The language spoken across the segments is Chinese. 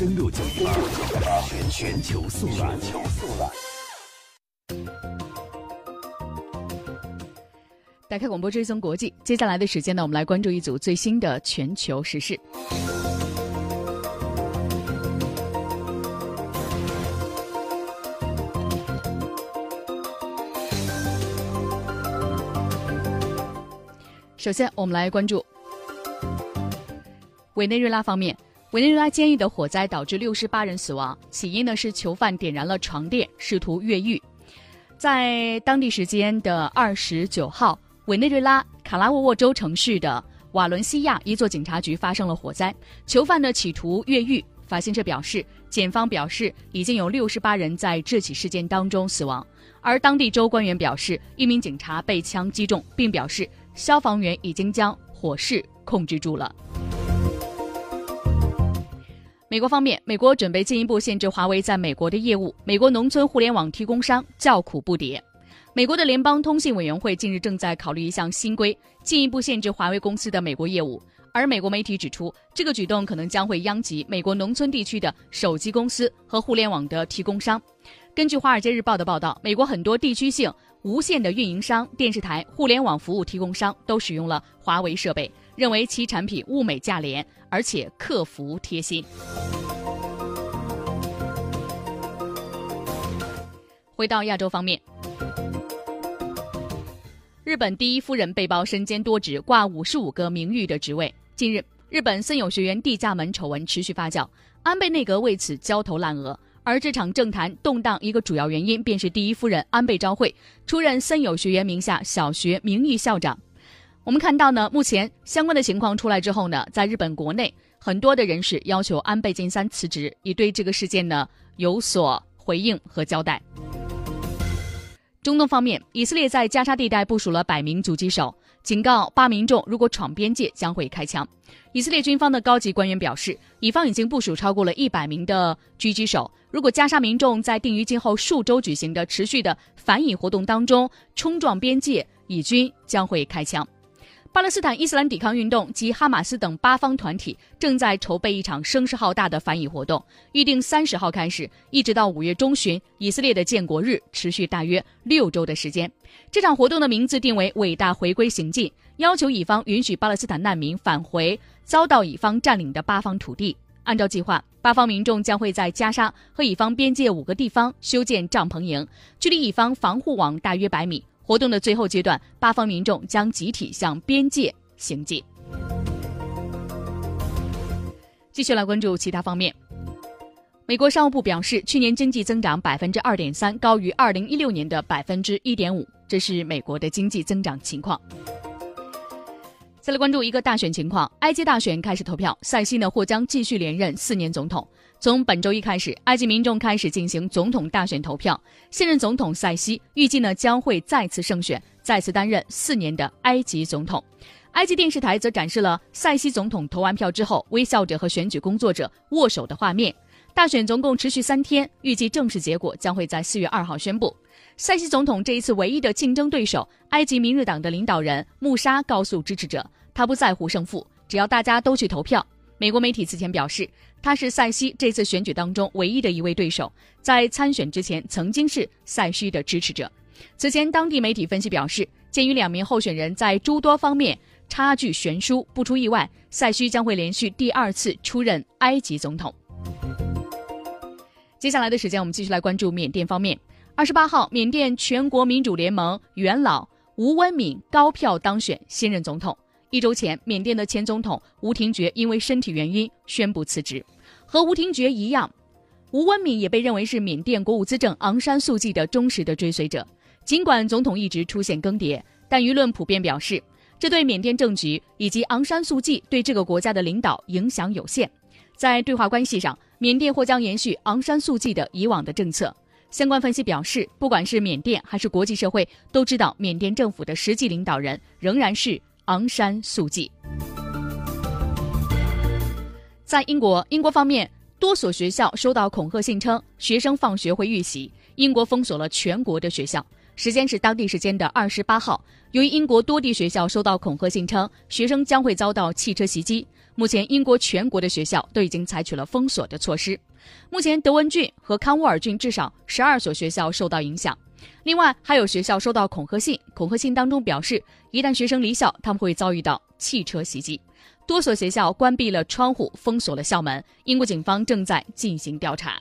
登录九一八，全全球速览。打开广播追踪国际，接下来的时间呢，我们来关注一组最新的全球时事。首先，我们来关注委内瑞拉方面。委内瑞拉监狱的火灾导致六十八人死亡，起因呢是囚犯点燃了床垫，试图越狱。在当地时间的二十九号，委内瑞拉卡拉沃沃州城市的瓦伦西亚一座警察局发生了火灾，囚犯呢企图越狱。法新社表示，检方表示已经有六十八人在这起事件当中死亡，而当地州官员表示，一名警察被枪击中，并表示。消防员已经将火势控制住了。美国方面，美国准备进一步限制华为在美国的业务。美国农村互联网提供商叫苦不迭。美国的联邦通信委员会近日正在考虑一项新规，进一步限制华为公司的美国业务。而美国媒体指出，这个举动可能将会殃及美国农村地区的手机公司和互联网的提供商。根据《华尔街日报》的报道，美国很多地区性。无线的运营商、电视台、互联网服务提供商都使用了华为设备，认为其产品物美价廉，而且客服贴心。回到亚洲方面，日本第一夫人被曝身兼多职，挂五十五个名誉的职位。近日，日本森友学园地价门丑闻持续发酵，安倍内阁为此焦头烂额。而这场政坛动荡一个主要原因，便是第一夫人安倍昭惠出任森友学园名下小学名誉校长。我们看到呢，目前相关的情况出来之后呢，在日本国内很多的人士要求安倍晋三辞职，以对这个事件呢有所回应和交代。中东方面，以色列在加沙地带部署了百名狙击手，警告巴民众如果闯边界将会开枪。以色列军方的高级官员表示，以方已经部署超过了一百名的狙击手。如果加沙民众在定于今后数周举行的持续的反以活动当中冲撞边界，以军将会开枪。巴勒斯坦伊斯兰抵抗运动及哈马斯等八方团体正在筹备一场声势浩大的反以活动，预定三十号开始，一直到五月中旬，以色列的建国日，持续大约六周的时间。这场活动的名字定为“伟大回归行进”，要求以方允许巴勒斯坦难民返回遭到以方占领的八方土地。按照计划，八方民众将会在加沙和以方边界五个地方修建帐篷营，距离以方防护网大约百米。活动的最后阶段，八方民众将集体向边界行进。继续来关注其他方面。美国商务部表示，去年经济增长百分之二点三，高于二零一六年的百分之一点五，这是美国的经济增长情况。再来关注一个大选情况，埃及大选开始投票，塞西呢或将继续连任四年总统。从本周一开始，埃及民众开始进行总统大选投票，现任总统塞西预计呢将会再次胜选，再次担任四年的埃及总统。埃及电视台则展示了塞西总统投完票之后微笑着和选举工作者握手的画面。大选总共持续三天，预计正式结果将会在四月二号宣布。塞西总统这一次唯一的竞争对手埃及明日党的领导人穆沙告诉支持者，他不在乎胜负，只要大家都去投票。美国媒体此前表示，他是塞西这次选举当中唯一的一位对手，在参选之前曾经是塞西的支持者。此前，当地媒体分析表示，鉴于两名候选人在诸多方面差距悬殊，不出意外，塞西将会连续第二次出任埃及总统。接下来的时间，我们继续来关注缅甸方面。二十八号，缅甸全国民主联盟元老吴温敏高票当选新任总统。一周前，缅甸的前总统吴廷觉因为身体原因宣布辞职。和吴廷觉一样，吴温敏也被认为是缅甸国务资政昂山素季的忠实的追随者。尽管总统一直出现更迭，但舆论普遍表示，这对缅甸政局以及昂山素季对这个国家的领导影响有限。在对华关系上，缅甸或将延续昂山素季的以往的政策。相关分析表示，不管是缅甸还是国际社会，都知道缅甸政府的实际领导人仍然是昂山素季。在英国，英国方面多所学校收到恐吓信，称学生放学会遇袭，英国封锁了全国的学校，时间是当地时间的二十八号。由于英国多地学校收到恐吓信，称学生将会遭到汽车袭击，目前英国全国的学校都已经采取了封锁的措施。目前德文郡和康沃尔郡至少十二所学校受到影响，另外还有学校收到恐吓信，恐吓信当中表示，一旦学生离校，他们会遭遇到汽车袭击。多所学校关闭了窗户，封锁了校门。英国警方正在进行调查。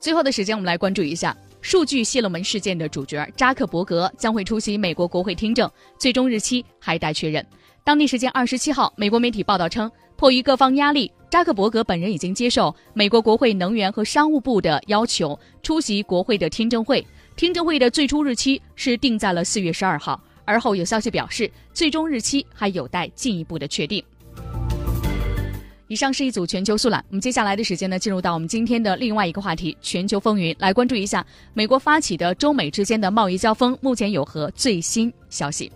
最后的时间，我们来关注一下数据泄露门事件的主角扎克伯格将会出席美国国会听证，最终日期还待确认。当地时间二十七号，美国媒体报道称，迫于各方压力，扎克伯格本人已经接受美国国会能源和商务部的要求，出席国会的听证会。听证会的最初日期是定在了四月十二号，而后有消息表示，最终日期还有待进一步的确定。以上是一组全球速览，我们接下来的时间呢，进入到我们今天的另外一个话题——全球风云，来关注一下美国发起的中美之间的贸易交锋，目前有何最新消息？